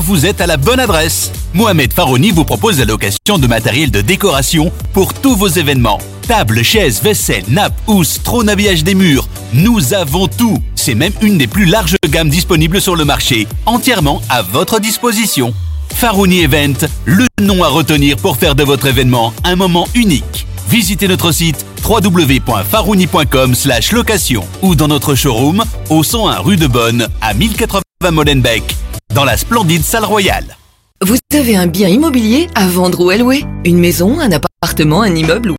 vous êtes à la bonne adresse. Mohamed Farouni vous propose la location de matériel de décoration pour tous vos événements. Tables, chaises, vaisselle, nappes, housses, trône habillage des murs. Nous avons tout. C'est même une des plus larges gammes disponibles sur le marché, entièrement à votre disposition. Farouni Event, le nom à retenir pour faire de votre événement un moment unique. Visitez notre site www.farouni.com location ou dans notre showroom au 101 rue de Bonne à 1080 Molenbeek dans la splendide salle royale. Vous avez un bien immobilier à vendre ou à louer? Une maison, un appartement, un immeuble ou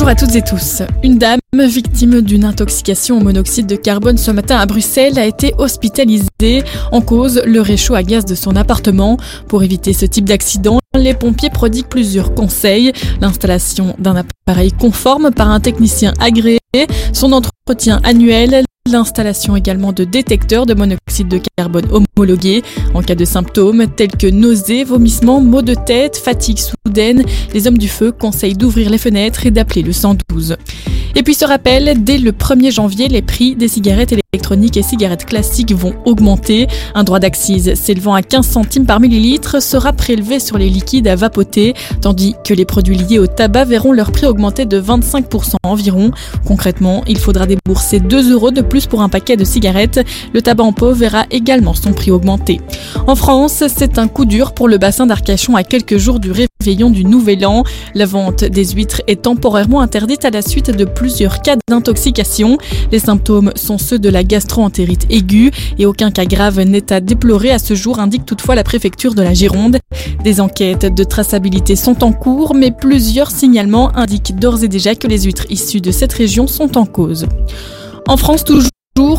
Bonjour à toutes et tous. Une dame victime d'une intoxication au monoxyde de carbone ce matin à Bruxelles a été hospitalisée en cause le réchaud à gaz de son appartement. Pour éviter ce type d'accident, les pompiers prodiguent plusieurs conseils. L'installation d'un appareil conforme par un technicien agréé, son entretien annuel, l'installation également de détecteurs de monoxyde de carbone homologués en cas de symptômes tels que nausées, vomissements, maux de tête, fatigue soudaine. Les hommes du feu conseillent d'ouvrir les fenêtres et d'appeler le 112. Et puis ce rappel, dès le 1er janvier, les prix des cigarettes électroniques et cigarettes classiques vont augmenter. Un droit d'accise s'élevant à 15 centimes par millilitre sera prélevé sur les liquides à vapoter, tandis que les produits liés au tabac verront leur prix augmenter de 25% environ. Concrètement, il faudra débourser 2 euros de plus pour un paquet de cigarettes. Le tabac en pot verra également son prix augmenter. En France, c'est un coup dur pour le bassin d'Arcachon à quelques jours du réveillon du Nouvel An. La vente des huîtres est temporairement interdite à la suite de plusieurs cas d'intoxication. Les symptômes sont ceux de la gastro-entérite aiguë et aucun cas grave n'est à déplorer à ce jour, indique toutefois la préfecture de la Gironde. Des enquêtes de traçabilité sont en cours, mais plusieurs signalements indiquent d'ores et déjà que les huîtres issues de cette région sont en cause. En France toujours,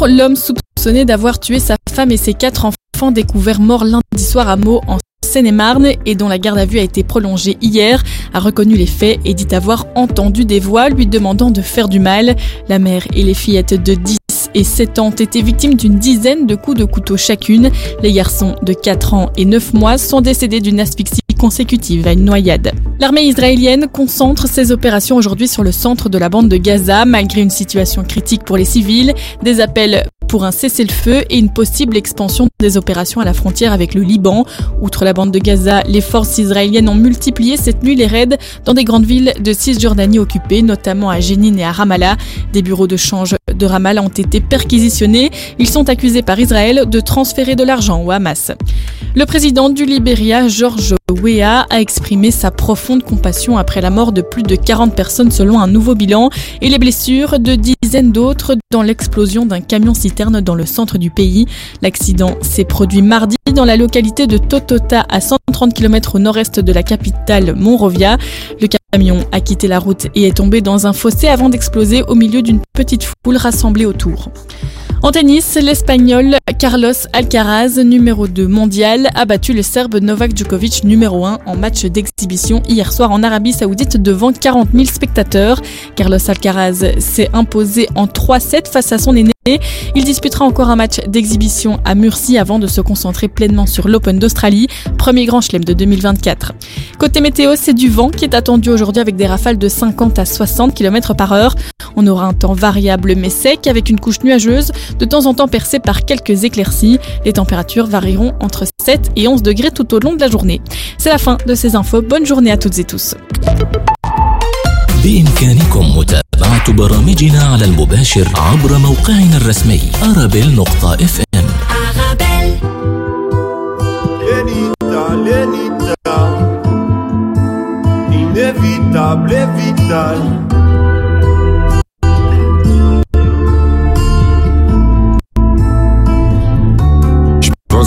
l'homme soupçonné d'avoir tué sa femme et ses quatre enfants découverts morts lundi soir à Meaux en Seine-et-Marne et dont la garde à vue a été prolongée hier, a reconnu les faits et dit avoir entendu des voix lui demandant de faire du mal. La mère et les fillettes de 10 et 7 ans ont été victimes d'une dizaine de coups de couteau chacune. Les garçons de 4 ans et 9 mois sont décédés d'une asphyxie consécutive à une noyade. L'armée israélienne concentre ses opérations aujourd'hui sur le centre de la bande de Gaza, malgré une situation critique pour les civils. Des appels pour un cessez-le-feu et une possible expansion des opérations à la frontière avec le Liban. Outre la bande de Gaza, les forces israéliennes ont multiplié cette nuit les raids dans des grandes villes de Cisjordanie occupées, notamment à Jénine et à Ramallah. Des bureaux de change de Ramallah ont été perquisitionnés. Ils sont accusés par Israël de transférer de l'argent au Hamas. Le président du Libéria, George Weah, a exprimé sa profonde compassion après la mort de plus de 40 personnes selon un nouveau bilan et les blessures de dizaines d'autres dans l'explosion d'un camion dans le centre du pays. L'accident s'est produit mardi dans la localité de Totota à 130 km au nord-est de la capitale Monrovia. Le camion a quitté la route et est tombé dans un fossé avant d'exploser au milieu d'une petite foule rassemblée autour. En tennis, l'Espagnol Carlos Alcaraz, numéro 2 mondial, a battu le Serbe Novak Djokovic, numéro 1, en match d'exhibition hier soir en Arabie Saoudite devant 40 000 spectateurs. Carlos Alcaraz s'est imposé en 3-7 face à son aîné. Il disputera encore un match d'exhibition à Murcie avant de se concentrer pleinement sur l'Open d'Australie, premier grand chelem de 2024. Côté météo, c'est du vent qui est attendu aujourd'hui avec des rafales de 50 à 60 km par heure. On aura un temps variable mais sec avec une couche nuageuse, de temps en temps percée par quelques éclaircies. Les températures varieront entre 7 et 11 degrés tout au long de la journée. C'est la fin de ces infos. Bonne journée à toutes et tous. بإمكانكم متابعة برامجنا على المباشر عبر موقعنا الرسمي أرابيل نقطة اف ام Lenita, Lenita, inévitable et vital.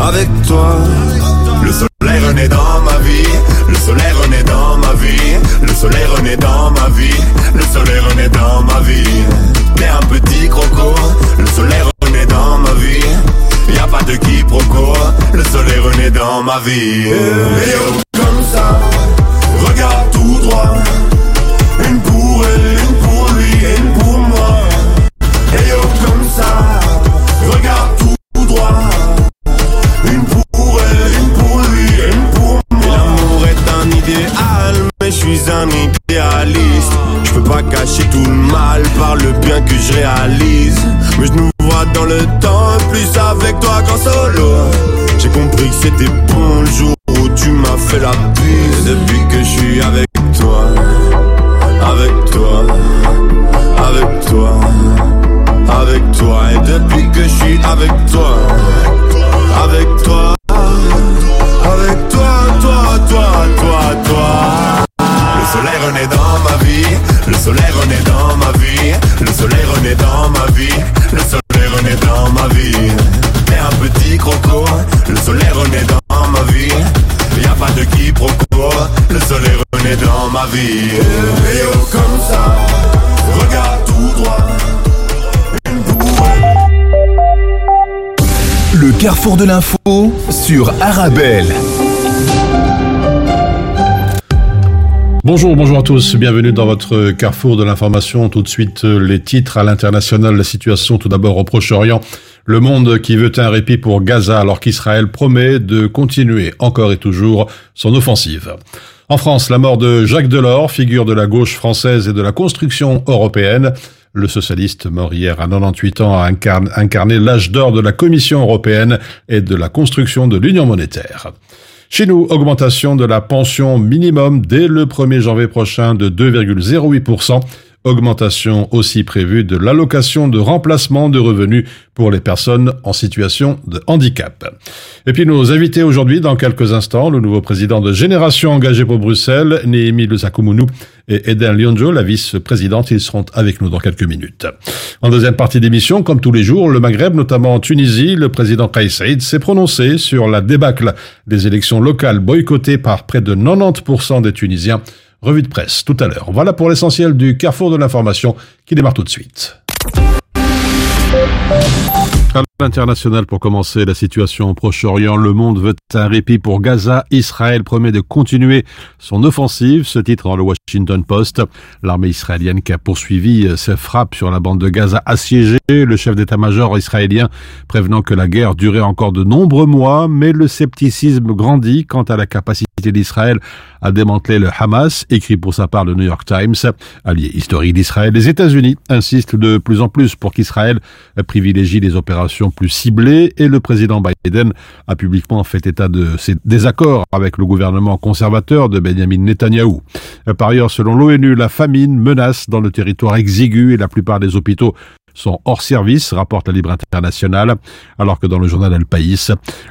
avec toi. Le soleil renaît dans ma vie, le soleil renaît dans ma vie, le soleil renaît dans ma vie, le soleil renaît dans ma vie. T'es un petit croco, le soleil renaît dans ma vie. Y a pas de quiproquo, le soleil renaît dans ma vie. Dans ma vie. Et yo comme ça, regarde tout droit. Le carrefour de l'info sur Arabelle. Bonjour, bonjour à tous, bienvenue dans votre carrefour de l'information. Tout de suite, les titres à l'international, la situation tout d'abord au Proche-Orient. Le monde qui veut un répit pour Gaza alors qu'Israël promet de continuer encore et toujours son offensive. En France, la mort de Jacques Delors, figure de la gauche française et de la construction européenne. Le socialiste mort hier à 98 ans a incarné, l'âge d'or de la Commission européenne et de la construction de l'Union monétaire. Chez nous, augmentation de la pension minimum dès le 1er janvier prochain de 2,08%. Augmentation aussi prévue de l'allocation de remplacement de revenus pour les personnes en situation de handicap. Et puis nos invités aujourd'hui, dans quelques instants, le nouveau président de Génération Engagée pour Bruxelles, Néhémie Lezakoumounou et Eden Lionjo, la vice-présidente, ils seront avec nous dans quelques minutes. En deuxième partie d'émission, comme tous les jours, le Maghreb, notamment en Tunisie, le président Kais Saïd s'est prononcé sur la débâcle des élections locales boycottées par près de 90% des Tunisiens Revue de presse tout à l'heure. Voilà pour l'essentiel du carrefour de l'information qui démarre tout de suite. À l'international, pour commencer, la situation au Proche-Orient. Le monde veut un répit pour Gaza. Israël promet de continuer son offensive. Ce titre dans le Washington Post. L'armée israélienne qui a poursuivi ses frappes sur la bande de Gaza assiégée. Le chef d'état-major israélien prévenant que la guerre durait encore de nombreux mois, mais le scepticisme grandit quant à la capacité d'Israël à démanteler le Hamas, écrit pour sa part le New York Times. Allié historique d'Israël, les États-Unis insistent de plus en plus pour qu'Israël privilégie les opérations plus ciblées et le président Biden a publiquement fait état de ses désaccords avec le gouvernement conservateur de Benjamin Netanyahou. Par ailleurs, selon l'ONU, la famine menace dans le territoire exigu et la plupart des hôpitaux sont hors service, rapporte la Libre Internationale, alors que dans le journal El País,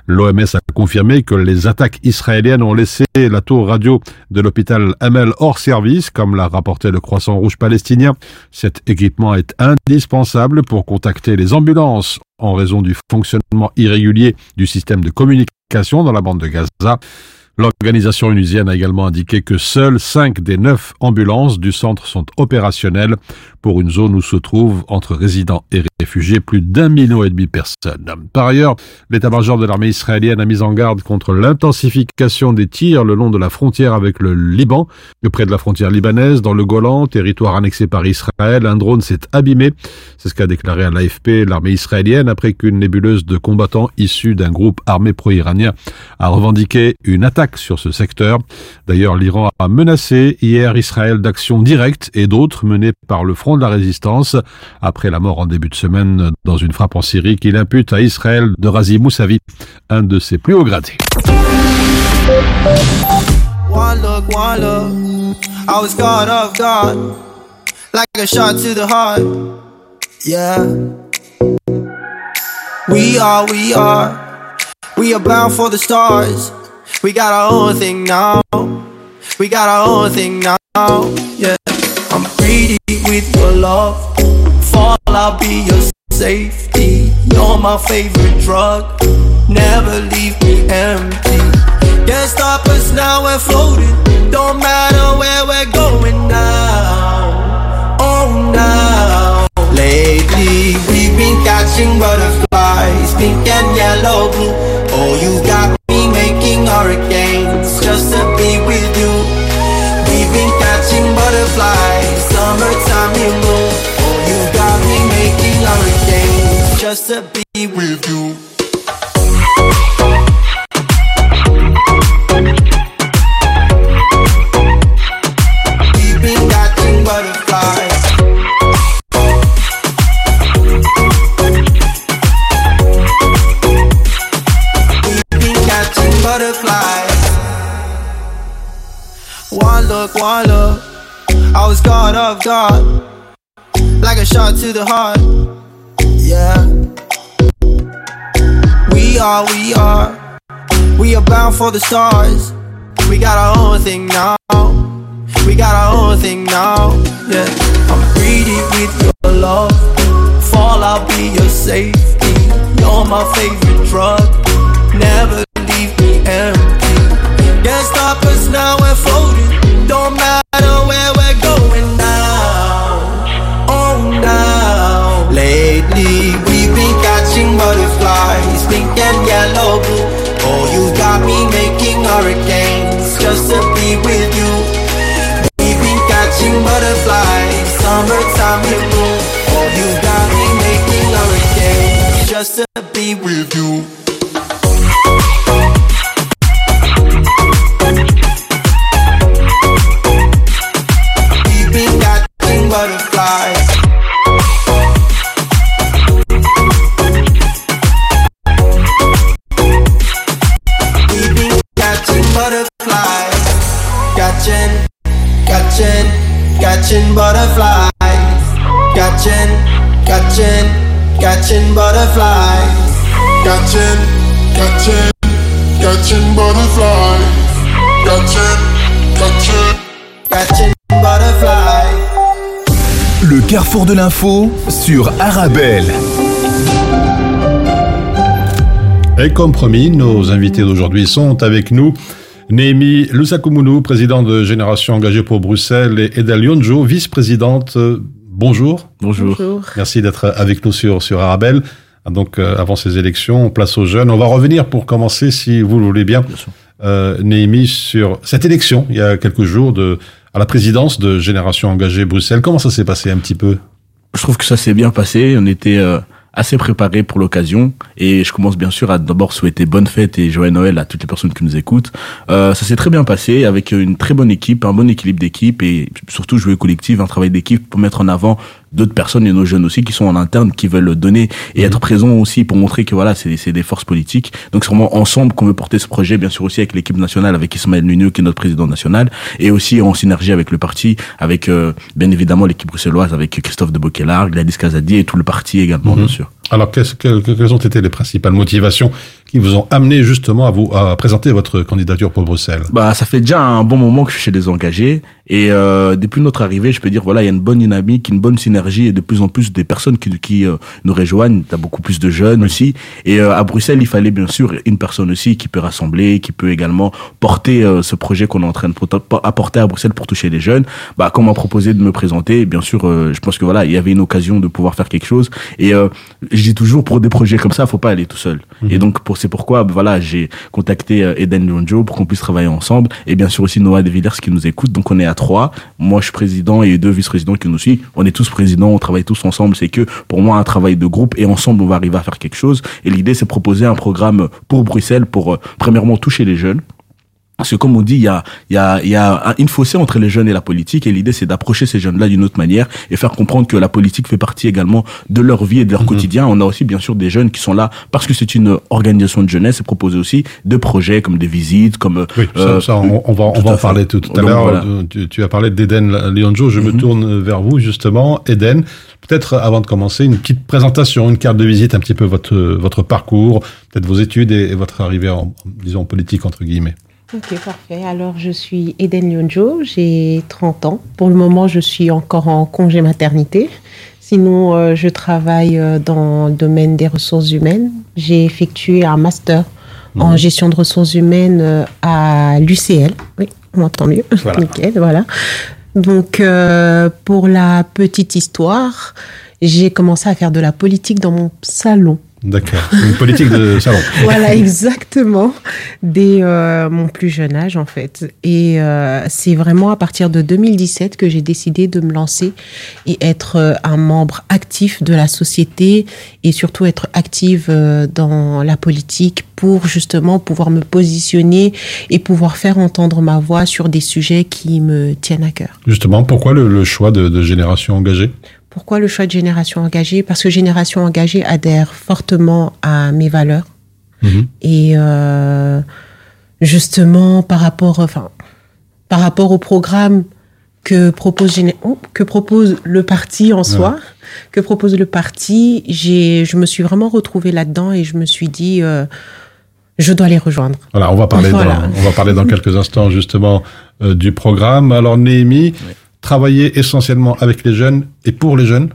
l'OMS a confirmé que les attaques israéliennes ont laissé la tour radio de l'hôpital Hamel hors service, comme l'a rapporté le Croissant Rouge palestinien. Cet équipement est indispensable pour contacter les ambulances en raison du fonctionnement irrégulier du système de communication dans la bande de Gaza. L'organisation onusienne a également indiqué que seules 5 des 9 ambulances du centre sont opérationnelles pour une zone où se trouvent entre résidents et réfugiés plus d'un million et demi de personnes. Par ailleurs, l'état-major de l'armée israélienne a mis en garde contre l'intensification des tirs le long de la frontière avec le Liban, près de la frontière libanaise, dans le Golan, territoire annexé par Israël. Un drone s'est abîmé. C'est ce qu'a déclaré à l'AFP l'armée israélienne après qu'une nébuleuse de combattants issus d'un groupe armé pro-iranien a revendiqué une attaque sur ce secteur. D'ailleurs, l'Iran a menacé hier Israël d'actions directes et d'autres menées par le Front de la Résistance après la mort en début de semaine dans une frappe en Syrie qu'il impute à Israël de Razi Moussavi, un de ses plus hauts gradés. One look, one look. I was God of God, like a shot to the heart. Yeah. We are, we are, we are bound for the stars. We got our own thing now. We got our own thing now. Yeah. Greedy with your love. Fall, I'll be your safety. You're my favorite drug. Never leave me empty. Can't stop us now, we're floating. Don't matter where we're going now. Oh, now. Lately, we've been catching butterflies, pink and yellow, blue. Oh, you got me making hurricanes just to be with you. We've been catching butterflies, just to be with you. One look, one look. I was God of God, like a shot to the heart. Yeah. We are, we are, we are bound for the stars. We got our own thing now. We got our own thing now. Yeah. I'm greedy with your love. Fall, I'll be your safety. You're my favorite drug. Never leave me empty. Can't stop us now, we're floating. Don't matter where we're going summertime you know. Oh, you got me making hurricanes just to be with you. We've been catching butterflies. Catching butterflies. Catching, butterflies. Catching, catching, catching butterflies. Catching, catching, catching butterflies. Catching, catching. Catching butterflies. Le carrefour de l'info sur Arabelle. Et comme promis, nos invités d'aujourd'hui sont avec nous. Némi Lusakumunu, président de Génération Engagée pour Bruxelles, et Eda Lyonjo, vice-présidente. Euh, Bonjour. Bonjour. Merci d'être avec nous sur, sur Arabelle. Donc, euh, avant ces élections, on place aux jeunes. On va revenir pour commencer, si vous le voulez bien, euh, Némi, sur cette élection, il y a quelques jours, de, à la présidence de Génération Engagée Bruxelles. Comment ça s'est passé un petit peu? Je trouve que ça s'est bien passé. On était euh, assez préparés pour l'occasion. Et je commence bien sûr à d'abord souhaiter bonne fête et joyeux Noël à toutes les personnes qui nous écoutent. Euh, ça s'est très bien passé avec une très bonne équipe, un bon équilibre d'équipe et surtout jouer collectif, un travail d'équipe pour mettre en avant d'autres personnes et nos jeunes aussi qui sont en interne, qui veulent donner et être présents aussi pour montrer que voilà, c'est c'est des forces politiques. Donc c'est vraiment ensemble qu'on veut porter ce projet, bien sûr aussi avec l'équipe nationale, avec Ismaël Nunio qui est notre président national, et aussi en synergie avec le parti, avec euh, bien évidemment l'équipe bruxelloise, avec Christophe de Boquelard, Gladys Casadier et tout le parti également, bien sûr. Alors, qu'est-ce que- quelles ont été les principales motivations qui vous ont amené justement à vous à présenter votre candidature pour Bruxelles Bah, ça fait déjà un bon moment que je suis chez les engagés et euh, depuis notre arrivée, je peux dire voilà, il y a une bonne dynamique, une bonne synergie et de plus en plus des personnes qui, qui euh, nous rejoignent. T'as beaucoup plus de jeunes aussi. Et euh, à Bruxelles, il fallait bien sûr une personne aussi qui peut rassembler, qui peut également porter euh, ce projet qu'on est en train de porter- apporter à Bruxelles pour toucher les jeunes. Bah, comme m'a proposé de me présenter, bien sûr, euh, je pense que voilà, il y avait une occasion de pouvoir faire quelque chose. Et euh, je dis toujours pour des projets comme ça, faut pas aller tout seul. Et donc pour c'est pourquoi bah, voilà, j'ai contacté euh, Eden Lonjo pour qu'on puisse travailler ensemble et bien sûr aussi Noah De Villers qui nous écoute. Donc on est à trois. Moi je suis président et deux vice-présidents qui nous suivent. On est tous présidents, on travaille tous ensemble. C'est que pour moi un travail de groupe et ensemble on va arriver à faire quelque chose. Et l'idée c'est proposer un programme pour Bruxelles pour euh, premièrement toucher les jeunes Parce que comme on dit, il y a, y a, y a un- une fossé entre les jeunes et la politique, et l'idée c'est d'approcher ces jeunes-là d'une autre manière et faire comprendre que la politique fait partie également de leur vie et de leur quotidien. On a aussi bien sûr des jeunes qui sont là parce que c'est une organisation de jeunesse et proposer aussi de projets comme des visites, comme Oui, ça, euh, ça, on, on va, on va en parler tout, tout à l'heure. voilà. Euh, Tu, tu as parlé d'Eden Lionjo. Je me Mhm. tourne vers vous, justement. Eden, peut-être avant de commencer, une petite présentation, une carte de visite, un petit peu votre, votre parcours, peut-être vos études et, et votre arrivée en, disons, politique, entre guillemets. Ok, parfait. Alors, je suis Eden Lyonjo, j'ai 30 ans. Pour le moment, je suis encore en congé maternité. Sinon, euh, je travaille euh, dans le domaine des ressources humaines. J'ai effectué un master en gestion de ressources humaines euh, à l'UCL. Oui, on entend mieux. Voilà. Nickel, voilà. Donc, euh, pour la petite histoire, j'ai commencé à faire de la politique dans mon salon. D'accord. Une politique de salon. Voilà, exactement. Dès euh, mon plus jeune âge, en fait. Et euh, c'est vraiment à partir de 2017 que j'ai décidé de me lancer et être euh, un membre actif de la société et surtout être active euh, dans la politique pour justement pouvoir me positionner et pouvoir faire entendre ma voix sur des sujets qui me tiennent à cœur. Justement, pourquoi le, le choix de, de génération engagée? Pourquoi le choix de Génération Engagée? Parce que Génération Engagée adhère fortement à mes valeurs. Mhm. Et euh, justement, par rapport, enfin, par rapport au programme que propose, Géné- oh, que propose le parti en soi, que propose le parti, j'ai, je me suis vraiment retrouvée là-dedans et je me suis dit, euh, je dois les rejoindre. Voilà, on va parler, Voilà. dans, on va parler dans quelques instants justement euh, du programme. Alors Néhémie, travailler essentiellement avec les jeunes et pour les jeunes.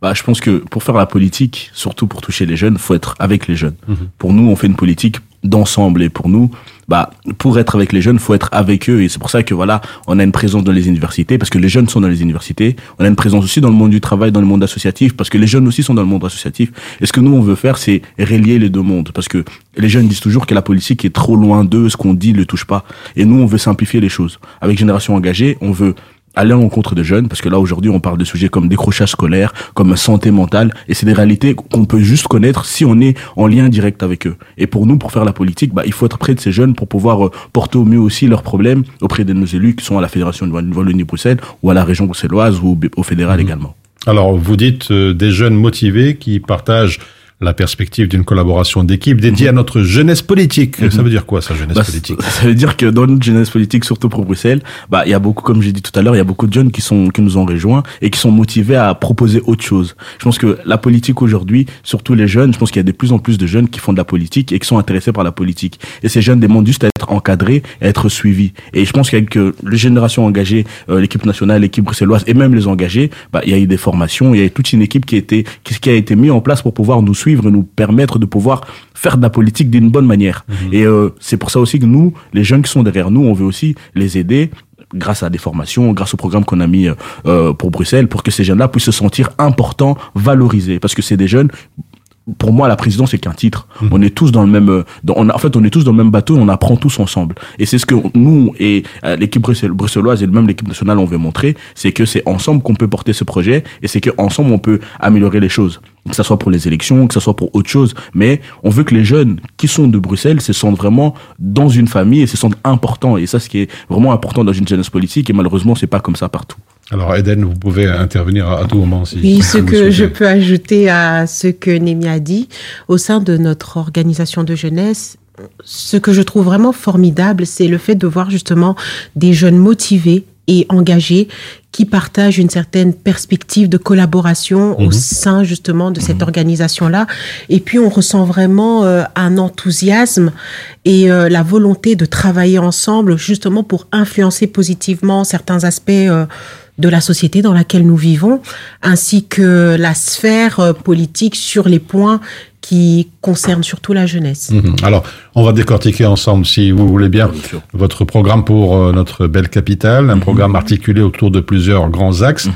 Bah, je pense que pour faire la politique, surtout pour toucher les jeunes, faut être avec les jeunes. Mhm. Pour nous, on fait une politique d'ensemble et pour nous, bah, pour être avec les jeunes, faut être avec eux et c'est pour ça que voilà, on a une présence dans les universités parce que les jeunes sont dans les universités. On a une présence aussi dans le monde du travail, dans le monde associatif parce que les jeunes aussi sont dans le monde associatif. Et ce que nous on veut faire, c'est relier les deux mondes parce que les jeunes disent toujours que la politique est trop loin d'eux, ce qu'on dit ne touche pas. Et nous, on veut simplifier les choses. Avec Génération Engagée, on veut aller en rencontre de jeunes, parce que là aujourd'hui on parle de sujets comme décrochage scolaire, comme santé mentale, et c'est des réalités qu'on peut juste connaître si on est en lien direct avec eux. Et pour nous, pour faire la politique, bah, il faut être près de ces jeunes pour pouvoir euh, porter au mieux aussi leurs problèmes auprès de nos élus qui sont à la Fédération de Wallonie-Bruxelles ou à la région bruxelloise ou au fédéral également. Alors vous dites euh, des jeunes motivés qui partagent la perspective d'une collaboration d'équipe dédiée à notre jeunesse politique. Ça veut dire quoi ça, jeunesse Bah, politique ça veut dire que dans notre jeunesse politique, surtout pour Bruxelles, bah il y a beaucoup, comme j'ai dit tout à l'heure, il y a beaucoup de jeunes qui sont qui nous ont rejoints et qui sont motivés à proposer autre chose. Je pense que la politique aujourd'hui, surtout les jeunes, je pense qu'il y a de plus en plus de jeunes qui font de la politique et qui sont intéressés par la politique. Et ces jeunes demandent juste à être encadrés, à être suivis. Et je pense qu'avec euh, les générations engagées, euh, l'équipe nationale, l'équipe bruxelloise et même les engagés, bah il y a eu des formations, il y a eu toute une équipe qui a été qui, qui a été mise en place pour pouvoir nous suivre et nous permettre de pouvoir faire de la politique d'une bonne manière. Et euh, c'est pour ça aussi que nous, les jeunes qui sont derrière nous, on veut aussi les aider grâce à des formations, grâce au programme qu'on a mis euh, pour Bruxelles, pour que ces jeunes-là puissent se sentir importants, valorisés. Parce que c'est des jeunes, pour moi, la présidence, c'est qu'un titre. On est tous dans le même, euh, dans- on, a- en fait, on est tous dans le même bateau et on apprend tous ensemble. Et c'est ce que nous et euh, l'équipe bruxel- bruxelloise et même l'équipe nationale, on veut montrer, c'est que c'est ensemble qu'on peut porter ce projet et c'est que ensemble on peut améliorer les choses. Que ce soit pour les élections, que ce soit pour autre chose. Mais on veut que les jeunes qui sont de Bruxelles se sentent vraiment dans une famille et se sentent importants. Et ça, ce qui est vraiment important dans une jeunesse politique. Et malheureusement, c'est pas comme ça partout. Alors Eden, vous pouvez intervenir à, à tout moment si Oui, ce vous que souhaitez. je peux ajouter à ce que Némi a dit, au sein de notre organisation de jeunesse, ce que je trouve vraiment formidable, c'est le fait de voir justement des jeunes motivés et engagés qui partagent une certaine perspective de collaboration au Mhm. sein justement de cette organisation-là. Et puis on ressent vraiment euh, un enthousiasme et euh, la volonté de travailler ensemble justement pour influencer positivement certains aspects euh, de la société dans laquelle nous vivons, ainsi que la sphère euh, politique sur les points qui concernent surtout la jeunesse. Mhm. Alors, on va décortiquer ensemble, si vous voulez bien, votre programme pour euh, notre belle capitale, un programme articulé autour de plusieurs grands axes.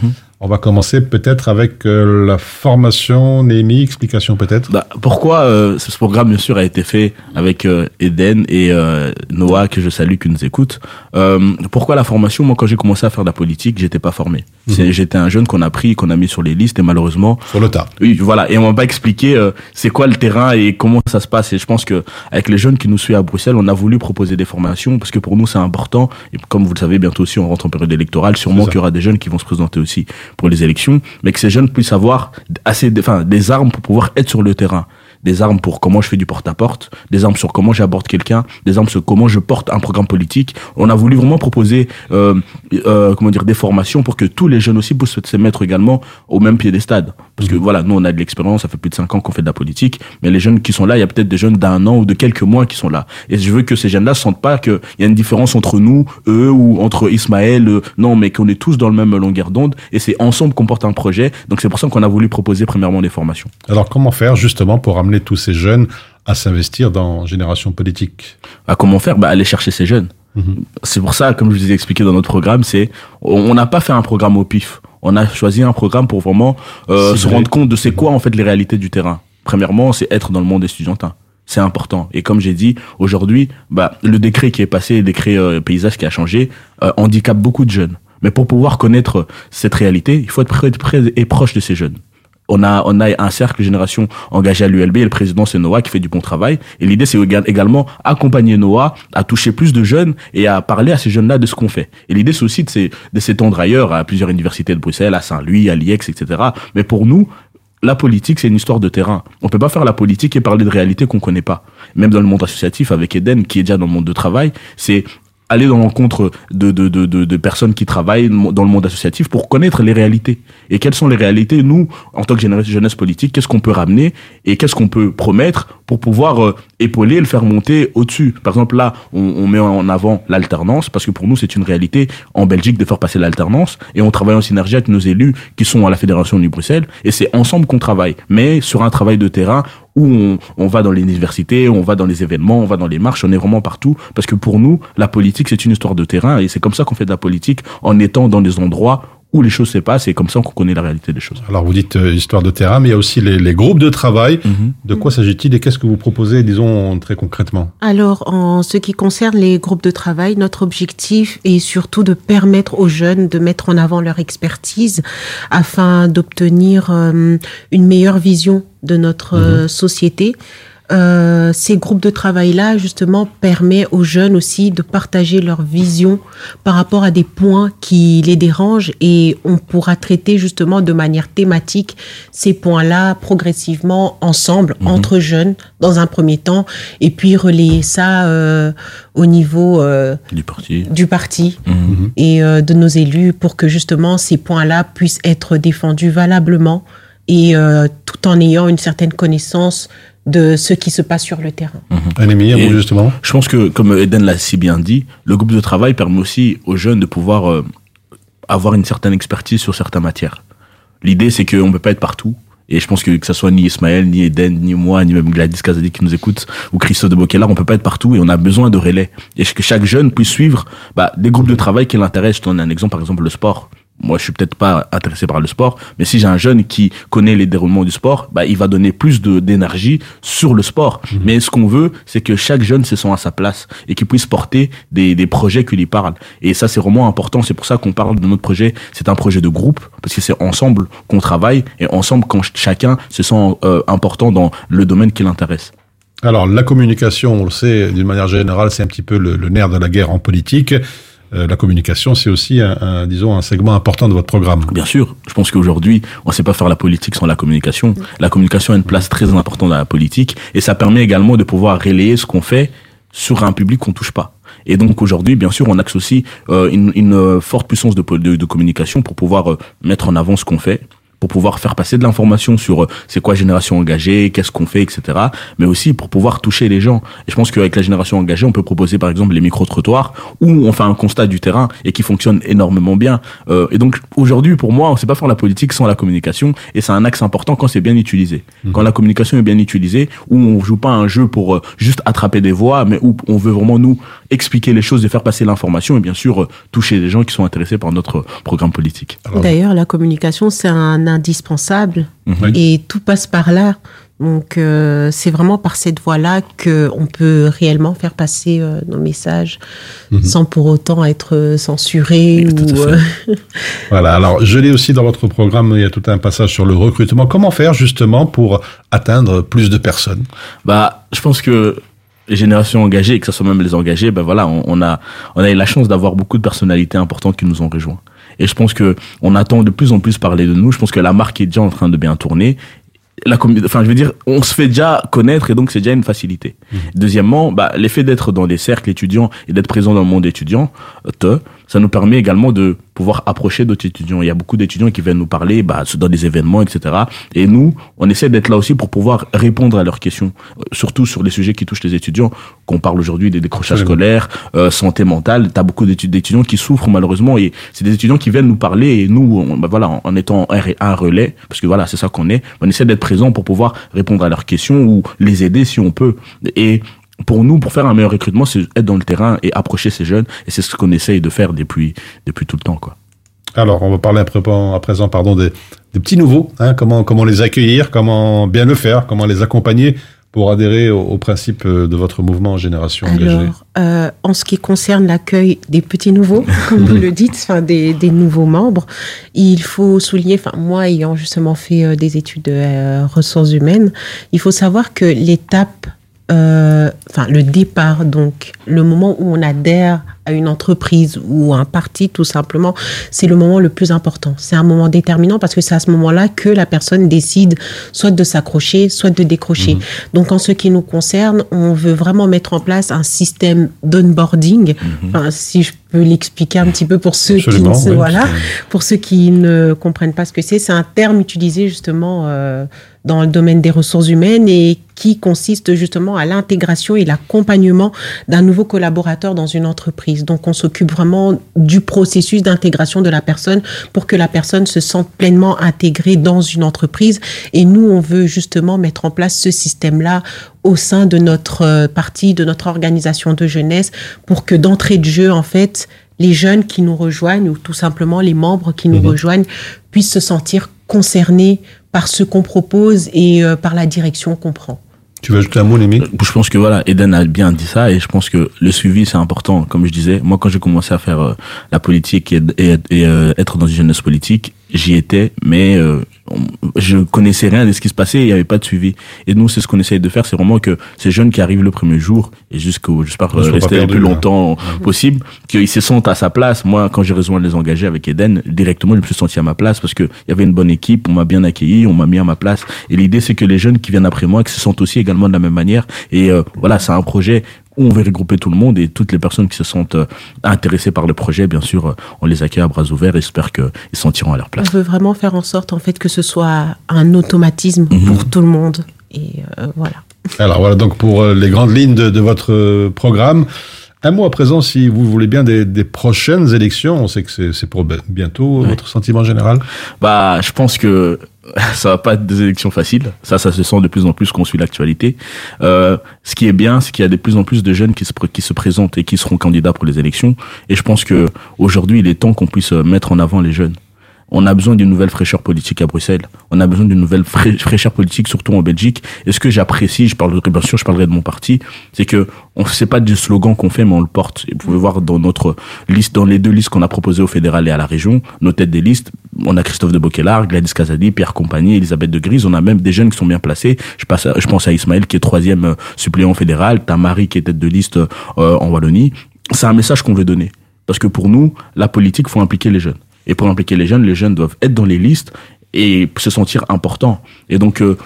On va commencer peut-être avec euh, la formation, Némi, explication peut-être. Bah, pourquoi euh, ce programme, bien sûr, a été fait avec euh, Eden et euh, Noah, que je salue, qui nous écoute. Euh, pourquoi la formation? Moi, quand j'ai commencé à faire de la politique, j'étais pas formé. C'est- J'étais un jeune qu'on a pris, qu'on a mis sur les listes, et malheureusement, Sur le tas. oui, voilà. Et on m'a pas expliqué euh, c'est quoi le terrain et comment ça se passe. Et je pense que avec les jeunes qui nous suivent à Bruxelles, on a voulu proposer des formations parce que pour nous c'est important. Et comme vous le savez, bientôt aussi on rentre en période électorale. Sûrement qu'il y aura des jeunes qui vont se présenter aussi pour les élections, mais que ces jeunes puissent avoir assez, de- enfin, des armes pour pouvoir être sur le terrain. Des armes pour comment je fais du porte-à-porte, des armes sur comment j'aborde quelqu'un, des armes sur comment je porte un programme politique. On a voulu vraiment proposer, euh, euh, comment dire, des formations pour que tous les jeunes aussi puissent se mettre également au même pied des stades. Parce que voilà, nous on a de l'expérience, ça fait plus de cinq ans qu'on fait de la politique, mais les jeunes qui sont là, il y a peut-être des jeunes d'un an ou de quelques mois qui sont là. Et je veux que ces jeunes-là sentent pas qu'il y a une différence entre nous, eux ou entre Ismaël, euh, non, mais qu'on est tous dans le même longueur d'onde et c'est ensemble qu'on porte un projet. Donc c'est pour ça qu'on a voulu proposer premièrement des formations. Alors comment faire justement pour amener tous ces jeunes à s'investir dans Génération Politique à comment faire? Bah, Aller chercher ces jeunes. C'est pour ça, comme je vous ai expliqué dans notre programme, c'est on n'a pas fait un programme au pif. On a choisi un programme pour vraiment euh, se rendre compte de c'est quoi en fait les réalités du terrain. Premièrement, c'est être dans le monde estudiantin. C'est important. Et comme j'ai dit, aujourd'hui, bah, le décret qui est passé, le décret euh, paysage qui a changé, euh, handicape beaucoup de jeunes. Mais pour pouvoir connaître cette réalité, il faut être près, près et proche de ces jeunes. On a, on a un cercle génération engagé à l'ULB et le président c'est Noah qui fait du bon travail. Et l'idée c'est éga- également accompagner Noah à toucher plus de jeunes et à parler à ces jeunes-là de ce qu'on fait. Et l'idée c'est aussi de de s'étendre ailleurs à plusieurs universités de Bruxelles, à Saint-Louis, à l'IEX, etc. Mais pour nous, la politique, c'est une histoire de terrain. On peut pas faire la politique et parler de réalité qu'on connaît pas. Même dans le monde associatif, avec Eden, qui est déjà dans le monde de travail, c'est aller dans l'encontre de, de, de, personnes qui travaillent dans le monde associatif pour connaître les réalités. Et quelles sont les réalités, nous, en tant que jeunesse, jeunesse politique, qu'est-ce qu'on peut ramener et qu'est-ce qu'on peut promettre pour pouvoir euh, épauler et le faire monter au-dessus? Par exemple, là, on, on met en avant l'alternance parce que pour nous, c'est une réalité en Belgique de faire passer l'alternance et on travaille en synergie avec nos élus qui sont à la Fédération du Bruxelles et c'est ensemble qu'on travaille, mais sur un travail de terrain où on, va dans les universités, on va dans les événements, on va dans les marches, on est vraiment partout. Parce que pour nous, la politique, c'est une histoire de terrain. Et c'est comme ça qu'on fait de la politique en étant dans des endroits où les choses se passent et comme ça qu'on connaît la réalité des choses. Alors vous dites euh, histoire de terrain, mais il y a aussi les, les groupes de travail. De quoi s'agit-il et qu'est-ce que vous proposez, disons, très concrètement Alors, en ce qui concerne les groupes de travail, notre objectif est surtout de permettre aux jeunes de mettre en avant leur expertise afin d'obtenir euh, une meilleure vision de notre euh, société. Euh, ces groupes de travail-là, justement, permet aux jeunes aussi de partager leur vision par rapport à des points qui les dérangent et on pourra traiter justement de manière thématique ces points-là progressivement ensemble, entre jeunes, dans un premier temps, et puis relayer ça euh, au niveau euh, Du parti. du parti Mhm. et de nos élus pour que justement ces points-là puissent être défendus valablement et euh, tout en ayant une certaine connaissance de ce qui se passe sur le terrain. Vous, justement? Je pense que, comme Eden l'a si bien dit, le groupe de travail permet aussi aux jeunes de pouvoir euh, avoir une certaine expertise sur certaines matières. L'idée, c'est qu'on ne peut pas être partout. Et je pense que que ce soit ni Ismaël, ni Eden, ni moi, ni même Gladys Kazadi qui nous écoute, ou Christophe de Bokelar, on peut pas être partout et on a besoin de relais. Et que chaque jeune puisse suivre bah, des groupes de travail qui l'intéressent. Je te donne un exemple, par exemple, le sport. Moi, je suis peut-être pas intéressé par le sport, mais si j'ai un jeune qui connaît les déroulements du sport, bah, il va donner plus de d'énergie sur le sport. Mais ce qu'on veut, c'est que chaque jeune se sent à sa place et qu'il puisse porter des, des projets qui lui parlent. Et ça, c'est vraiment important. C'est pour ça qu'on parle de notre projet. C'est un projet de groupe parce que c'est ensemble qu'on travaille et ensemble quand ch- chacun se sent euh, important dans le domaine qui l'intéresse. Alors, la communication, on le sait, d'une manière générale, c'est un petit peu le, le nerf de la guerre en politique. Euh, la communication, c'est aussi, un, un, disons, un segment important de votre programme. Bien sûr, je pense qu'aujourd'hui, on ne sait pas faire la politique sans la communication. La communication a une place très importante dans la politique et ça permet également de pouvoir relayer ce qu'on fait sur un public qu'on touche pas. Et donc aujourd'hui, bien sûr, on axe aussi euh, une, une euh, forte puissance de, de, de communication pour pouvoir euh, mettre en avant ce qu'on fait, pour pouvoir faire passer de l'information sur euh, c'est quoi génération engagée, qu'est-ce qu'on fait, etc. Mais aussi pour pouvoir toucher les gens. Et je pense qu'avec la génération engagée, on peut proposer par exemple les micro-trottoirs où on fait un constat du terrain et qui fonctionne énormément bien. Euh, et donc aujourd'hui, pour moi, on ne sait pas faire la politique sans la communication et c'est un axe important quand c'est bien utilisé. Quand la communication est bien utilisée, où on joue pas un jeu pour euh, juste attraper des voix, mais où on veut vraiment nous expliquer les choses, de faire passer l'information et bien sûr euh, toucher les gens qui sont intéressés par notre programme politique. D'ailleurs, la communication, c'est un indispensable Mhm. et tout passe par là. Donc, euh, c'est vraiment par cette voie-là qu'on peut réellement faire passer euh, nos messages Mhm. sans pour autant être censuré. Ou, euh, Voilà, alors je l'ai aussi dans votre programme, il y a tout un passage sur le recrutement. Comment faire justement pour atteindre plus de personnes? Bah, je pense que les générations engagées, et que ce soit même les engagés, ben voilà, on, on a, on a eu la chance d'avoir beaucoup de personnalités importantes qui nous ont rejoints. Et je pense que on attend de plus en plus parler de nous. Je pense que la marque est déjà en train de bien tourner. La enfin, je veux dire, on se fait déjà connaître et donc c'est déjà une facilité. Deuxièmement, bah, l'effet d'être dans les cercles étudiants et d'être présent dans le monde étudiant, euh, te, ça nous permet également de pouvoir approcher d'autres étudiants. Il y a beaucoup d'étudiants qui viennent nous parler bah, dans des événements, etc. Et nous, on essaie d'être là aussi pour pouvoir répondre à leurs questions, euh, surtout sur les sujets qui touchent les étudiants. Qu'on parle aujourd'hui des décrochages scolaires, euh, santé mentale, tu as beaucoup d'étudiants qui souffrent malheureusement et c'est des étudiants qui viennent nous parler et nous, on, bah, voilà, en étant un, un relais, parce que voilà, c'est ça qu'on est, on essaie d'être présent pour pouvoir répondre à leurs questions ou les aider si on peut. Et pour nous, pour faire un meilleur recrutement, c'est être dans le terrain et approcher ces jeunes. Et c'est ce qu'on essaye de faire depuis, depuis tout le temps, quoi. Alors, on va parler à présent, à présent pardon, des, des petits nouveaux, hein, comment, comment les accueillir, comment bien le faire, comment les accompagner pour adhérer au, au principe euh, de votre mouvement Génération Engagée. Alors, euh, en ce qui concerne l'accueil des petits nouveaux, comme vous le dites, enfin des, des nouveaux membres, il faut souligner, enfin moi ayant justement fait euh, des études de euh, ressources humaines, il faut savoir que l'étape, euh, enfin le départ, donc le moment où on adhère à une entreprise ou à un parti tout simplement, c'est le moment le plus important. C'est un moment déterminant parce que c'est à ce moment-là que la personne décide soit de s'accrocher, soit de décrocher. Donc en ce qui nous concerne, on veut vraiment mettre en place un système d'onboarding. Enfin, si je peux l'expliquer un petit peu pour ceux Absolument, qui ne oui. voilà, pour ceux qui ne comprennent pas ce que c'est, c'est un terme utilisé justement euh, dans le domaine des ressources humaines et qui consiste justement à l'intégration et l'accompagnement d'un nouveau collaborateur dans une entreprise. Donc on s'occupe vraiment du processus d'intégration de la personne pour que la personne se sente pleinement intégrée dans une entreprise. Et nous, on veut justement mettre en place ce système-là au sein de notre euh, parti, de notre organisation de jeunesse, pour que d'entrée de jeu, en fait, les jeunes qui nous rejoignent ou tout simplement les membres qui nous Mhm. rejoignent puissent se sentir concernés par ce qu'on propose et euh, par la direction qu'on prend. Tu veux ajouter un mot, Némi Je pense que voilà, Eden a bien dit ça et je pense que le suivi c'est important. Comme je disais, moi quand j'ai commencé à faire euh, la politique et, euh, être dans une jeunesse politique, j'y étais, mais euh, je connaissais rien de ce qui se passait, il n'y avait pas de suivi. Et nous, c'est ce qu'on essaye de faire, c'est vraiment que ces jeunes qui arrivent le premier jour et jusqu'au, j'espère pas rester le plus là. longtemps possible, qu'ils se sentent à sa place. Moi, quand j'ai rejoint les engagés avec Eden, directement, je me suis senti à ma place parce que il y avait une bonne équipe, on m'a bien accueilli, on m'a mis à ma place. Et l'idée, c'est que les jeunes qui viennent après moi, qui se sentent aussi également de la même manière. Et euh, voilà, c'est un projet on veut regrouper tout le monde et toutes les personnes qui se sentent euh, intéressées par le projet, bien sûr, euh, on les accueille à bras ouverts et j'espère qu'ils se sentiront à leur place. On veut vraiment faire en sorte en fait que ce soit un automatisme Mhm. pour tout le monde. Et euh, voilà. Alors voilà donc pour euh, les grandes lignes de, de votre euh, programme. Un mot à présent, si vous voulez bien, des, des prochaines élections. On sait que c'est- pour bientôt. Ouais. Votre sentiment général Bah, je pense que ça va pas être des élections faciles. Ça, ça se sent de plus en plus qu'on suit l'actualité. Euh, ce qui est bien, c'est qu'il y a de plus en plus de jeunes qui se, qui se présentent et qui seront candidats pour les élections. Et je pense que aujourd'hui, il est temps qu'on puisse mettre en avant les jeunes. On a besoin d'une nouvelle fraîcheur politique à Bruxelles. On a besoin d'une nouvelle fra- fraîcheur politique, surtout en Belgique. Et ce que j'apprécie, je parle, bien sûr, je parlerai de mon parti, c'est que on sait pas du slogan qu'on fait, mais on le porte. Vous pouvez voir dans notre liste, dans les deux listes qu'on a proposées au fédéral et à la région, nos têtes des listes, on a Christophe de Boquelard, Gladys Casadi, Pierre Compagnie, Elisabeth de Grise. On a même des jeunes qui sont bien placés. Je pense à Ismaël qui est troisième euh, suppléant fédéral. T'as Marie qui est tête de liste euh, en Wallonie. C'est un message qu'on veut donner. Parce que pour nous, la politique, faut impliquer les jeunes. Et pour impliquer les jeunes, les jeunes doivent être dans les listes et se sentir importants. Et donc, euh,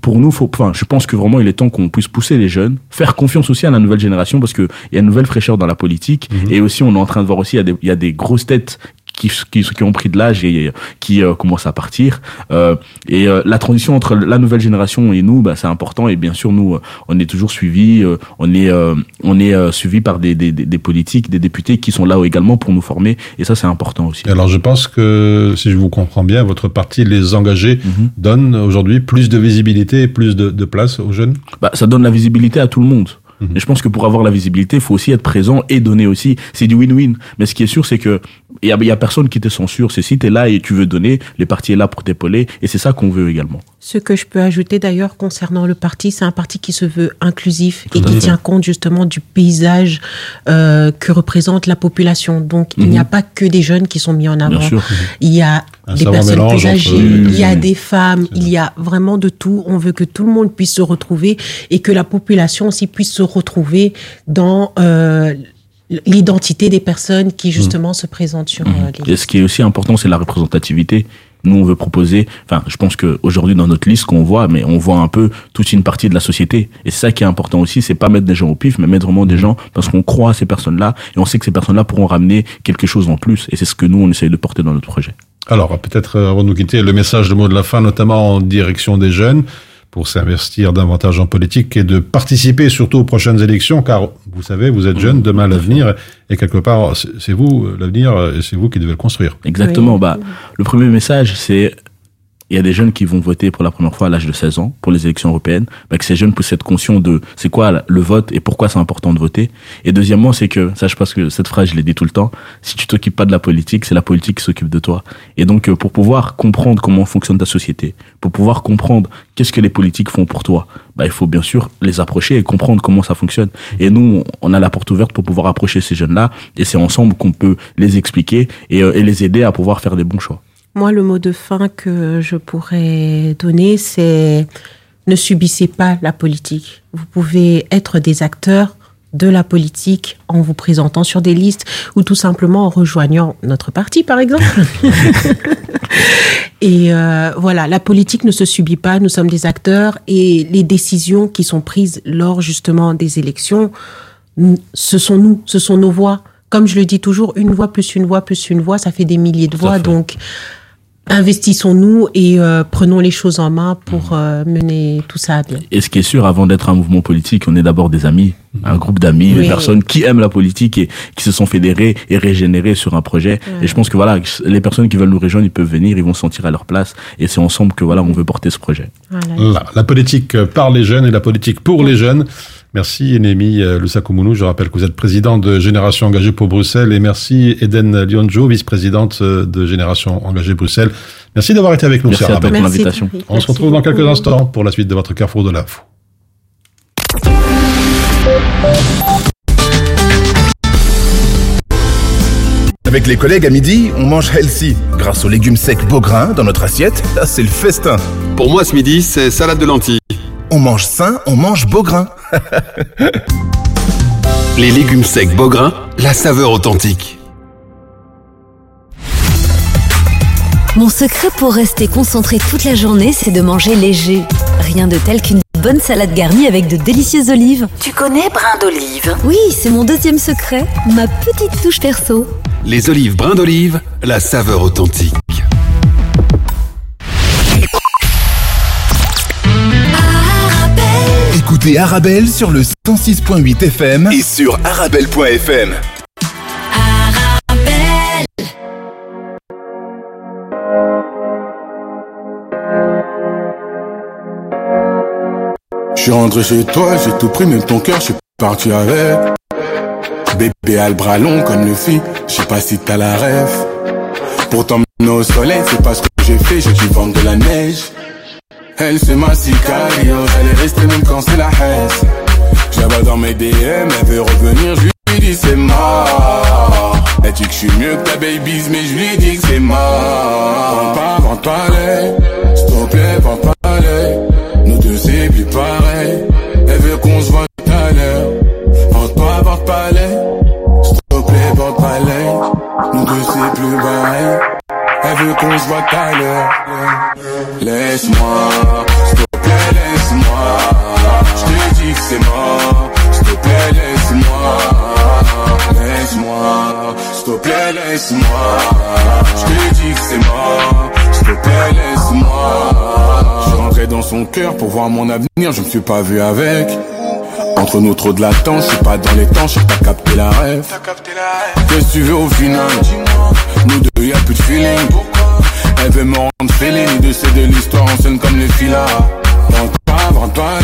pour nous, faut, enfin, je pense que vraiment il est temps qu'on puisse pousser les jeunes, faire confiance aussi à la nouvelle génération parce que il y a une nouvelle fraîcheur dans la politique et aussi on est en train de voir aussi il y a des, il y a des grosses têtes qui, qui, qui ont pris de l'âge et qui euh, commencent à partir. Euh, et euh, la transition entre la nouvelle génération et nous, bah, c'est important. Et bien sûr, nous, euh, on est toujours suivis, euh, on est, euh, on est euh, suivis par des, des, des, des politiques, des députés qui sont là également pour nous former. Et ça, c'est important aussi. Alors je pense que, si je vous comprends bien, votre parti, les engagés, Mhm. donne aujourd'hui plus de visibilité et plus de, de place aux jeunes? Bah, ça donne la visibilité à tout le monde. Et je pense que pour avoir la visibilité, il faut aussi être présent et donner aussi. C'est du win-win. Mais ce qui est sûr, c'est que il y a, y a personne qui te censure. C'est si tu es là et tu veux donner, les partis est là pour t'épauler. Et c'est ça qu'on veut également. Ce que je peux ajouter d'ailleurs concernant le parti, c'est un parti qui se veut inclusif et Tout qui fait. tient compte justement du paysage euh, que représente la population. Donc il n'y a Mhm. pas que des jeunes qui sont mis en avant. Bien sûr. Il y a Un des personnes plus âgées, il y a des femmes, il y a vraiment de tout. On veut que tout le monde puisse se retrouver et que la population aussi puisse se retrouver dans euh, l'identité des personnes qui justement se présentent sur euh, les Et ce qui est aussi important, c'est la représentativité. Nous, on veut proposer, enfin, je pense qu'aujourd'hui, dans notre liste qu'on voit, mais on voit un peu toute une partie de la société. Et c'est ça qui est important aussi, c'est pas mettre des gens au pif, mais mettre vraiment des gens parce qu'on croit à ces personnes-là et on sait que ces personnes-là pourront ramener quelque chose en plus. Et c'est ce que nous, on essaye de porter dans notre projet. Alors, peut-être euh, avant de nous quitter, le message, le mot de la fin, notamment en direction des jeunes, pour s'investir davantage en politique et de participer surtout aux prochaines élections, car vous savez, vous êtes jeunes, demain l'avenir, et quelque part, c'est c'est vous euh, l'avenir, euh, et c'est vous qui devez le construire. Exactement. Bah, le premier message, c'est il y a des jeunes qui vont voter pour la première fois à l'âge de 16 ans pour les élections européennes, bah, que ces jeunes puissent être conscients de c'est quoi le vote et pourquoi c'est important de voter. Et deuxièmement, c'est que, ça je pense que cette phrase, je l'ai dit tout le temps, si tu t'occupes pas de la politique, c'est la politique qui s'occupe de toi. Et donc, euh, pour pouvoir comprendre comment fonctionne ta société, pour pouvoir comprendre qu'est-ce que les politiques font pour toi, bah, il faut bien sûr les approcher et comprendre comment ça fonctionne. Et nous, on a la porte ouverte pour pouvoir approcher ces jeunes-là, et c'est ensemble qu'on peut les expliquer et, euh, et les aider à pouvoir faire des bons choix. Moi, le mot de fin que je pourrais donner, c'est ne subissez pas la politique. Vous pouvez être des acteurs de la politique en vous présentant sur des listes ou tout simplement en rejoignant notre parti, par exemple. et euh, voilà, la politique ne se subit pas, nous sommes des acteurs et les décisions qui sont prises lors justement des élections, ce sont nous, ce sont nos voix. Comme je le dis toujours, une voix plus une voix plus une voix, ça fait des milliers de voix. Donc, investissons-nous et euh, prenons les choses en main pour euh, mener tout ça à bien. Et ce qui est sûr, avant d'être un mouvement politique, on est d'abord des amis, un groupe d'amis, Oui. des personnes qui aiment la politique et qui se sont fédérées et régénérées sur un projet. Et je pense que voilà, les personnes qui veulent nous rejoindre, ils peuvent venir, ils vont se sentir à leur place. Et c'est ensemble que voilà, on veut porter ce projet. Là, la politique par les jeunes et la politique pour les jeunes. Merci Enemi euh, Lusakoumoulou. Je rappelle que vous êtes président de Génération Engagée pour Bruxelles et merci Eden Lionjo, vice-présidente euh, de Génération Engagée Bruxelles. Merci d'avoir été avec nous. Merci Sarah à toi pour l'invitation. On se retrouve dans quelques instants pour la suite de votre Carrefour de l'info. Avec les collègues à midi, on mange healthy. Grâce aux légumes secs Beaugrain dans notre assiette, là c'est le festin. Pour moi ce midi, c'est salade de lentilles. On mange sain, on mange Beaugrain. Les légumes secs Beaugrain, la saveur authentique. Mon secret pour rester concentré toute la journée, c'est de manger léger. Rien de tel qu'une bonne salade garnie avec de délicieuses olives. Tu connais brin d'olive? Oui, c'est mon deuxième secret, ma petite touche perso. Les olives brins d'olive, la saveur authentique. Écoutez Arabelle sur le 106.8 FM et sur arabelle.fm. Je suis rentré chez toi, j'ai tout pris, même ton cœur, je suis parti avec. Bébé a le bras long comme le fit, je sais pas si t'as la rêve. Pour t'emmener au soleil, c'est pas ce que j'ai fait, j'ai dû vendre de la neige. Elle c'est ma sicario, elle est restée même quand c'est la haine. Vois dans mes DM, elle veut revenir, je lui dis c'est mort. Elle dit que je suis mieux que ta babies, mais je lui dis que c'est mort. Vends pas, vends pas les, s'il te plaît, vends pas les. Nous deux c'est plus pareil, elle veut qu'on se voit tout à l'heure. Vends pas, vends pas les, s'il te plaît, vends pas les. Nous deux c'est plus pareil, elle veut qu'on se voit tout à l'heure. Laisse-moi, s'il te plaît, laisse-moi. Je te dis que c'est mort, s'il te plaît, laisse-moi. Laisse-moi, s'il te plaît, laisse-moi. Je te dis que c'est mort, s'il te plaît, laisse-moi. Je rentré dans son cœur pour voir mon avenir, je me suis pas vu avec. Entre nous trop de latence, je suis pas dans les temps, je pas capté la rêve. Qu'est-ce que tu veux au final? Nous deux, y'a plus de feeling. Elle veut me rendre féline de ces de l'histoire, on sonne comme les filas. Rentre pas, rentre pas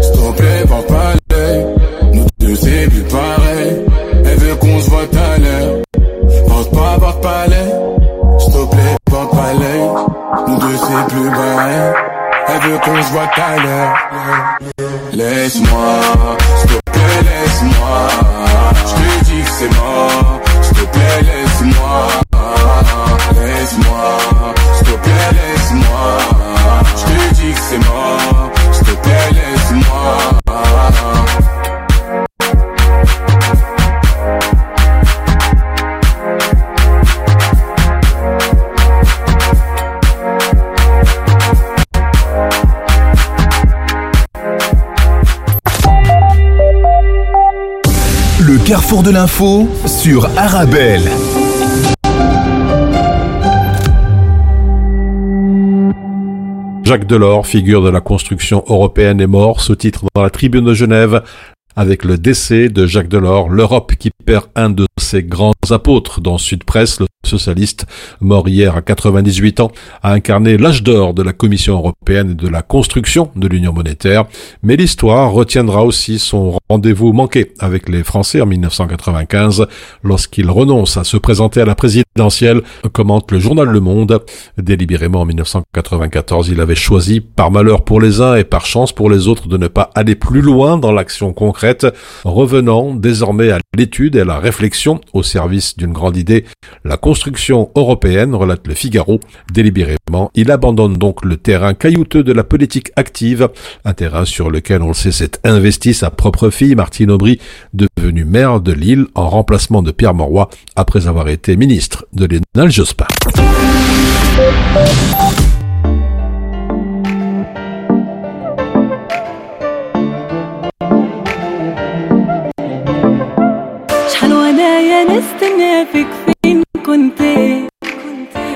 s'il te plaît, rentre pas Nous deux, c'est plus pareil. Elle veut qu'on se voit à l'heure. Rentre pas, rentre pas s'il te plaît, rentre pas Nous deux, c'est plus pareil. Elle veut qu'on se voit à l'heure. Laisse-moi, s'il te plaît, laisse-moi. Je te dis que c'est mort, s'il te plaît, laisse-moi. Laisse-moi, s'il te plaît, laisse-moi. Je te dis que c'est mort, s'il te plaît, laisse-moi. Le carrefour de l'info sur Arabelle. Jacques Delors, figure de la construction européenne, est mort. Ce titre dans la tribune de Genève avec le décès de Jacques Delors, l'Europe qui perd un de ses grands apôtres dans Sud Presse, le socialiste, mort hier à 98 ans, a incarné l'âge d'or de la Commission européenne et de la construction de l'Union monétaire, mais l'histoire retiendra aussi son rendez-vous manqué avec les Français en 1995 lorsqu'il renonce à se présenter à la présidentielle, commente le journal Le Monde. Délibérément en 1994, il avait choisi, par malheur pour les uns et par chance pour les autres, de ne pas aller plus loin dans l'action concrète revenant désormais à l'étude et à la réflexion au service d'une grande idée, la construction européenne, relate le Figaro. Délibérément, il abandonne donc le terrain caillouteux de la politique active, un terrain sur lequel, on le sait, s'est investi sa propre fille, Martine Aubry, devenue maire de Lille en remplacement de Pierre Mauroy, après avoir été ministre de Lénal Jospin. فيك فين كنت؟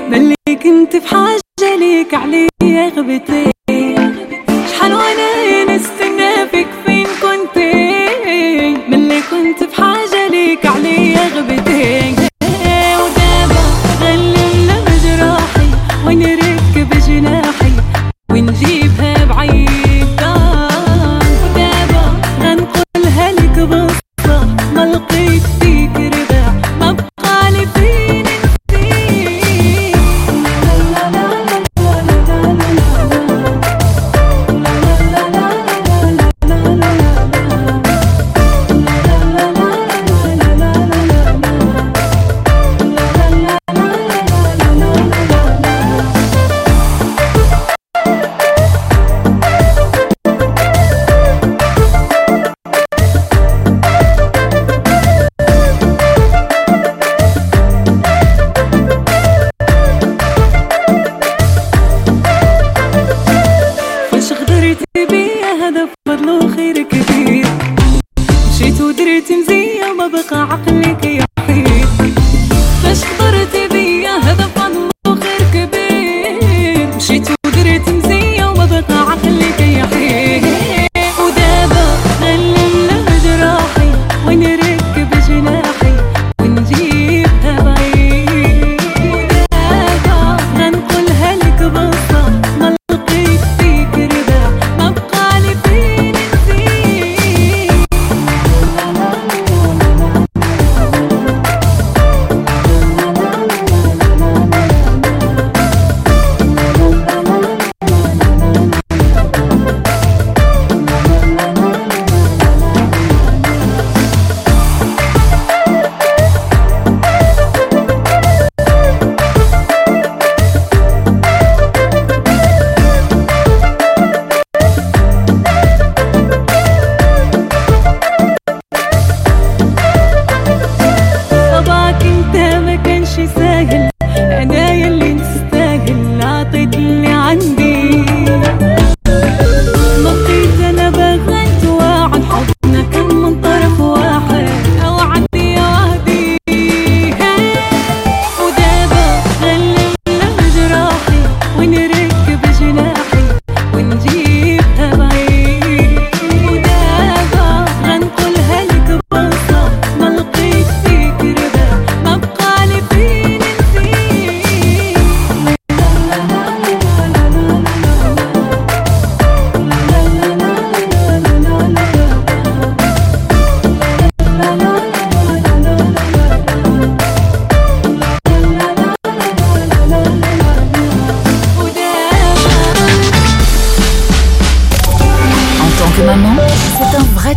ملي كنت في حاجة ليك عليا غبتي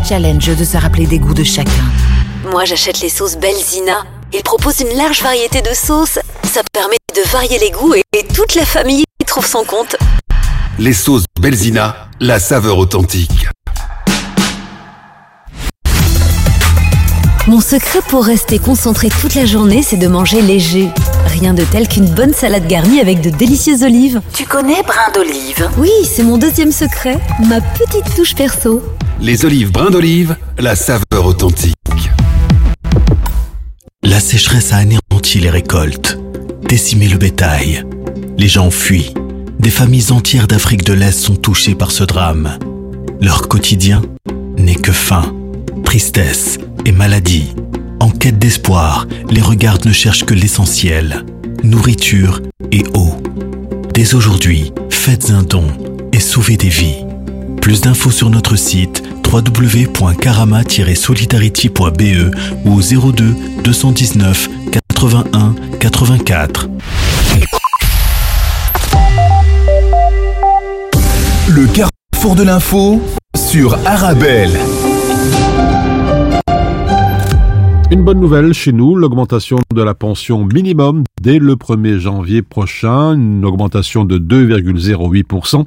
Challenge de se rappeler des goûts de chacun. Moi, j'achète les sauces Belzina. Ils proposent une large variété de sauces. Ça permet de varier les goûts et, et toute la famille y trouve son compte. Les sauces Belzina, la saveur authentique. Mon secret pour rester concentré toute la journée, c'est de manger léger. Rien de tel qu'une bonne salade garnie avec de délicieuses olives. Tu connais brin d'olive? Oui, c'est mon deuxième secret, ma petite touche perso. Les olives brin d'olive, la saveur authentique. La sécheresse a anéanti les récoltes, décimé le bétail. Les gens fuient. Des familles entières d'Afrique de l'Est sont touchées par ce drame. Leur quotidien n'est que faim, tristesse et maladie. Quête d'espoir, les regards ne cherchent que l'essentiel, nourriture et eau. Dès aujourd'hui, faites un don et sauvez des vies. Plus d'infos sur notre site www.karama-solidarity.be ou au 02 219 81 84. Le carrefour de l'info sur Arabelle. Une bonne nouvelle chez nous, l'augmentation de la pension minimum dès le 1er janvier prochain, une augmentation de 2,08%.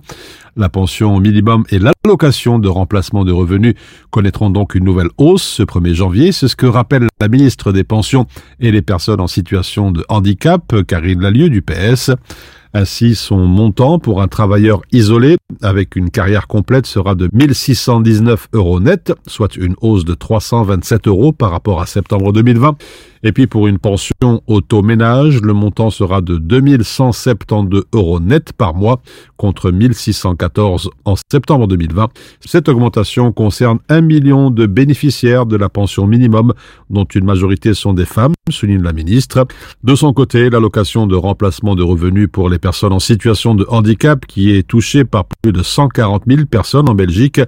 La pension minimum et l'allocation de remplacement de revenus connaîtront donc une nouvelle hausse ce 1er janvier. C'est ce que rappelle la ministre des Pensions et les personnes en situation de handicap, Karine Lalieu du PS. Ainsi, son montant pour un travailleur isolé avec une carrière complète sera de 1619 euros net, soit une hausse de 327 euros par rapport à septembre 2020. Et puis pour une pension auto-ménage, le montant sera de 2172 euros net par mois contre 1614 en septembre 2020. Cette augmentation concerne un million de bénéficiaires de la pension minimum, dont une majorité sont des femmes, souligne la ministre. De son côté, l'allocation de remplacement de revenus pour les personnes en situation de handicap, qui est touchée par plus de 140 000 personnes en Belgique,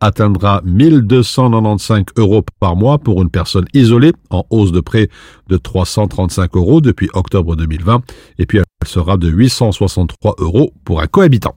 atteindra 1295 euros par mois pour une personne isolée, en hausse de près de 335 euros depuis octobre 2020, et puis elle sera de 863 euros pour un cohabitant.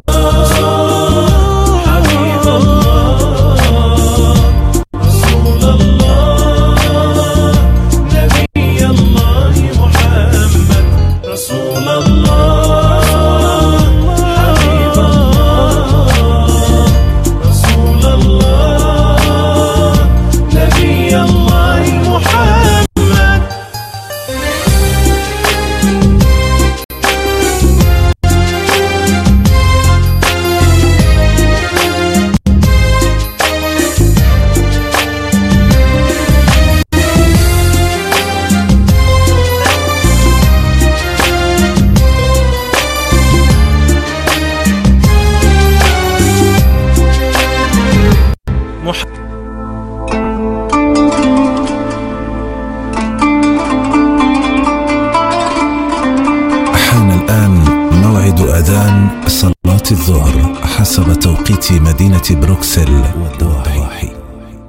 بروكسل والضواحي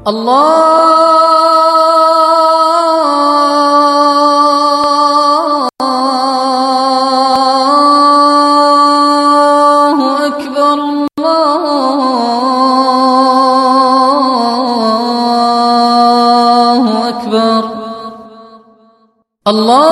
الله الله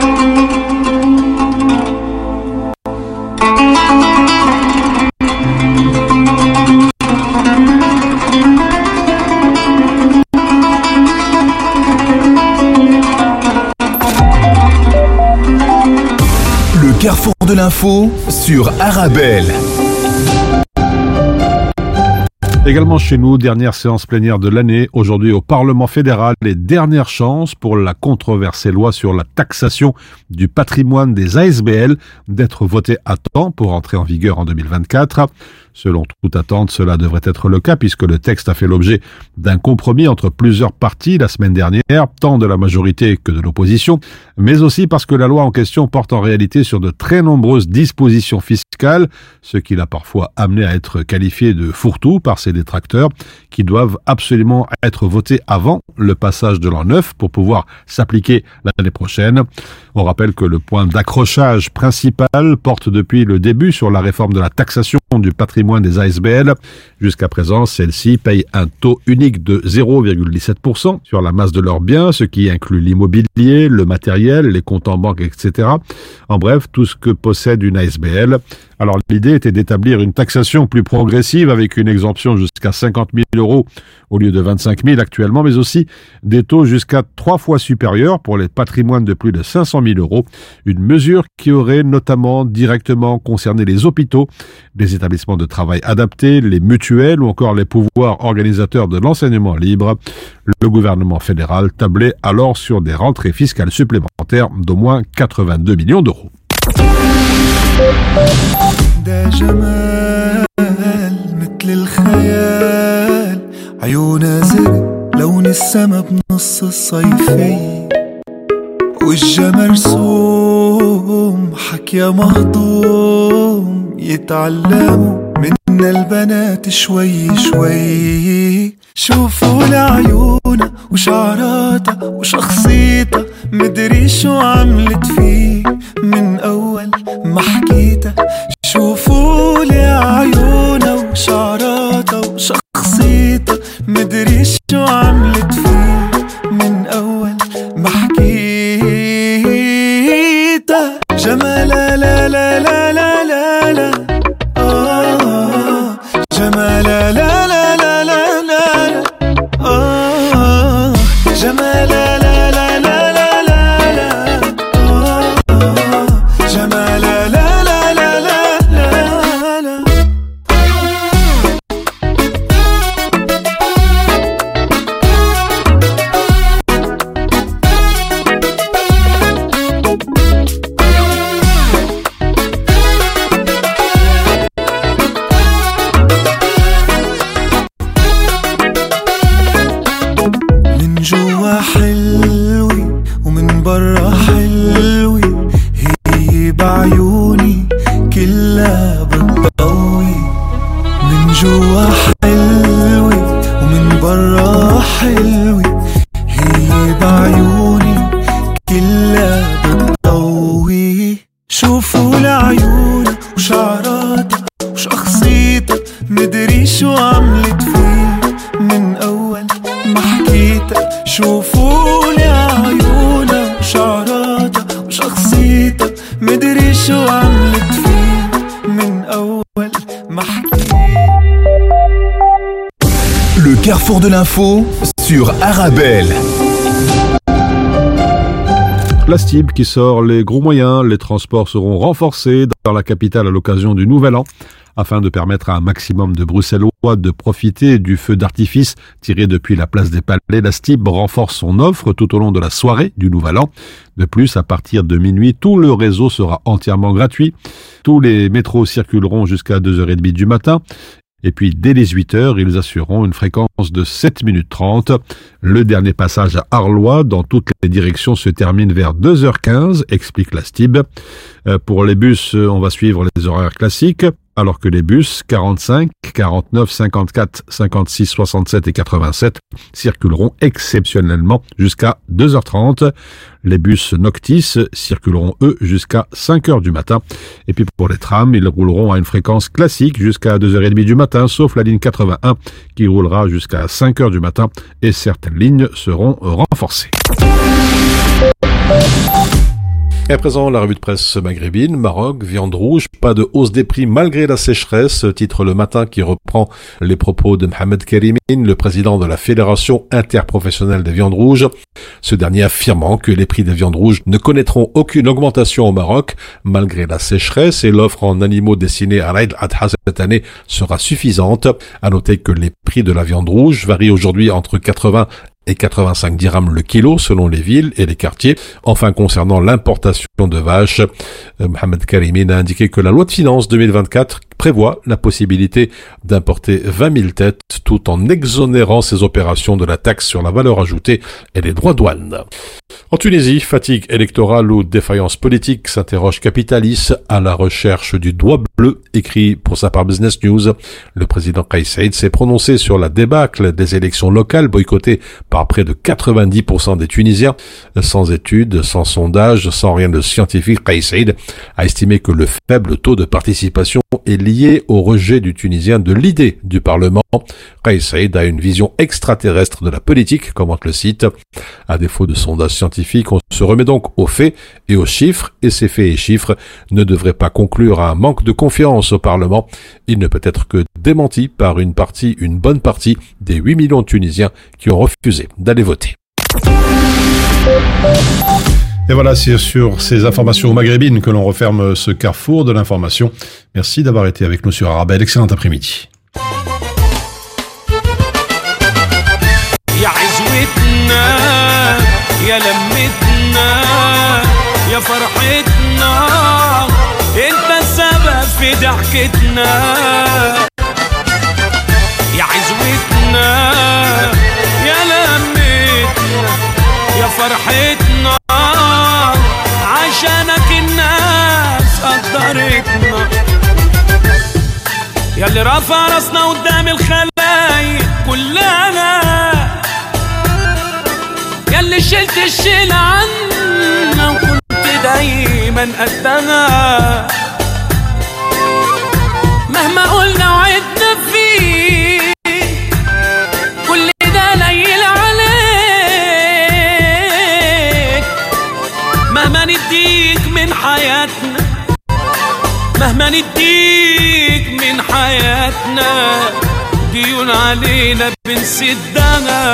L'info sur Arabelle. Également chez nous, dernière séance plénière de l'année, aujourd'hui au Parlement fédéral, les dernières chances pour la controversée loi sur la taxation du patrimoine des ASBL d'être votée à temps pour entrer en vigueur en 2024. Selon toute attente, cela devrait être le cas puisque le texte a fait l'objet d'un compromis entre plusieurs partis la semaine dernière, tant de la majorité que de l'opposition, mais aussi parce que la loi en question porte en réalité sur de très nombreuses dispositions fiscales, ce qui l'a parfois amené à être qualifié de fourre-tout par ses détracteurs, qui doivent absolument être votés avant le passage de l'an 9 pour pouvoir s'appliquer l'année prochaine. On rappelle que le point d'accrochage principal porte depuis le début sur la réforme de la taxation du patrimoine des ASBL. Jusqu'à présent, celles-ci payent un taux unique de 0,17% sur la masse de leurs biens, ce qui inclut l'immobilier, le matériel, les comptes en banque, etc. En bref, tout ce que possède une ASBL. Alors l'idée était d'établir une taxation plus progressive avec une exemption jusqu'à 50 000 euros au lieu de 25 000 actuellement, mais aussi des taux jusqu'à trois fois supérieurs pour les patrimoines de plus de 500 000 euros. Une mesure qui aurait notamment directement concerné les hôpitaux, les établissements de travail adaptés, les mutuelles ou encore les pouvoirs organisateurs de l'enseignement libre. Le gouvernement fédéral tablait alors sur des rentrées fiscales supplémentaires d'au moins 82 millions d'euros. ده جمال مثل الخيال عيونها زرق لون السما بنص الصيفية وجه مرسوم حكيا مهضوم. يتعلموا من منا البنات شوي شوي. شوفوا لعيونها وشعراتها وشخصيتها. مدري شو عملت فيه. من أول ما حكيتها. شوفوا لعيونها وشعراتها وشخصيتها. مدري شو عملت 主啊 l'info sur Arabelle. La STIB qui sort les gros moyens, les transports seront renforcés dans la capitale à l'occasion du Nouvel An afin de permettre à un maximum de Bruxellois de profiter du feu d'artifice tiré depuis la place des Palais. La STIB renforce son offre tout au long de la soirée du Nouvel An. De plus, à partir de minuit, tout le réseau sera entièrement gratuit. Tous les métros circuleront jusqu'à 2h30 du matin et puis, dès les 8 heures, ils assureront une fréquence de 7 minutes 30. Le dernier passage à Arlois dans toutes les directions se termine vers 2h15, explique la STIB. Euh, Pour les bus, euh, on va suivre les horaires classiques, alors que les bus 45, 49, 54, 56, 67 et 87 circuleront exceptionnellement jusqu'à 2h30. Les bus Noctis circuleront eux jusqu'à 5h du matin. Et puis pour les trams, ils rouleront à une fréquence classique jusqu'à 2h30 du matin, sauf la ligne 81 qui roulera jusqu'à 5h du matin et certaines lignes seront renforcées. Et à présent, la revue de presse maghrébine, Maroc, viande rouge, pas de hausse des prix malgré la sécheresse, titre le matin qui reprend les propos de Mohamed Kerimin, le président de la Fédération interprofessionnelle des viandes rouges. Ce dernier affirmant que les prix des viandes rouges ne connaîtront aucune augmentation au Maroc malgré la sécheresse et l'offre en animaux destinés à l'Aïd Adha cette année sera suffisante. À noter que les prix de la viande rouge varient aujourd'hui entre 80 et 85 dirhams le kilo selon les villes et les quartiers. Enfin, concernant l'importation de vaches, euh, Mohamed Karimin a indiqué que la loi de finances 2024 prévoit la possibilité d'importer 20 000 têtes tout en exonérant ces opérations de la taxe sur la valeur ajoutée et des droits douanes. En Tunisie, fatigue électorale ou défaillance politique s'interroge Capitalis à la recherche du doigt bleu, écrit pour sa part Business News. Le président Kais Saïd s'est prononcé sur la débâcle des élections locales boycottées par près de 90% des Tunisiens. Sans études, sans sondage, sans rien de scientifique, Kais Saïd a estimé que le faible taux de participation est lié au rejet du Tunisien de l'idée du Parlement. Kais Saïd a une vision extraterrestre de la politique, commente le site. À défaut de sondage scientifique, on se remet donc aux faits et aux chiffres, et ces faits et chiffres ne devraient pas conclure à un manque de confiance au Parlement. Il ne peut être que démenti par une partie, une bonne partie des 8 millions de Tunisiens qui ont refusé d'aller voter. Et voilà, c'est sur ces informations maghrébines que l'on referme ce carrefour de l'information. Merci d'avoir été avec nous sur Arabelle. Excellent après-midi. يا عزوتنا يا لمتنا يا فرحتنا انت السبب في ضحكتنا يا عزوتنا يا لمتنا يا فرحتنا عشانك الناس قدرتنا. ياللي رفع راسنا قدام الخلايق كلها. ياللي شلت الشيل عنا وكنت دايما قدها. مهما نديك من حياتنا ديون علينا بنسدها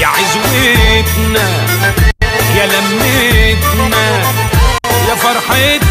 يا عزوتنا يا لمتنا. يا فرحتنا.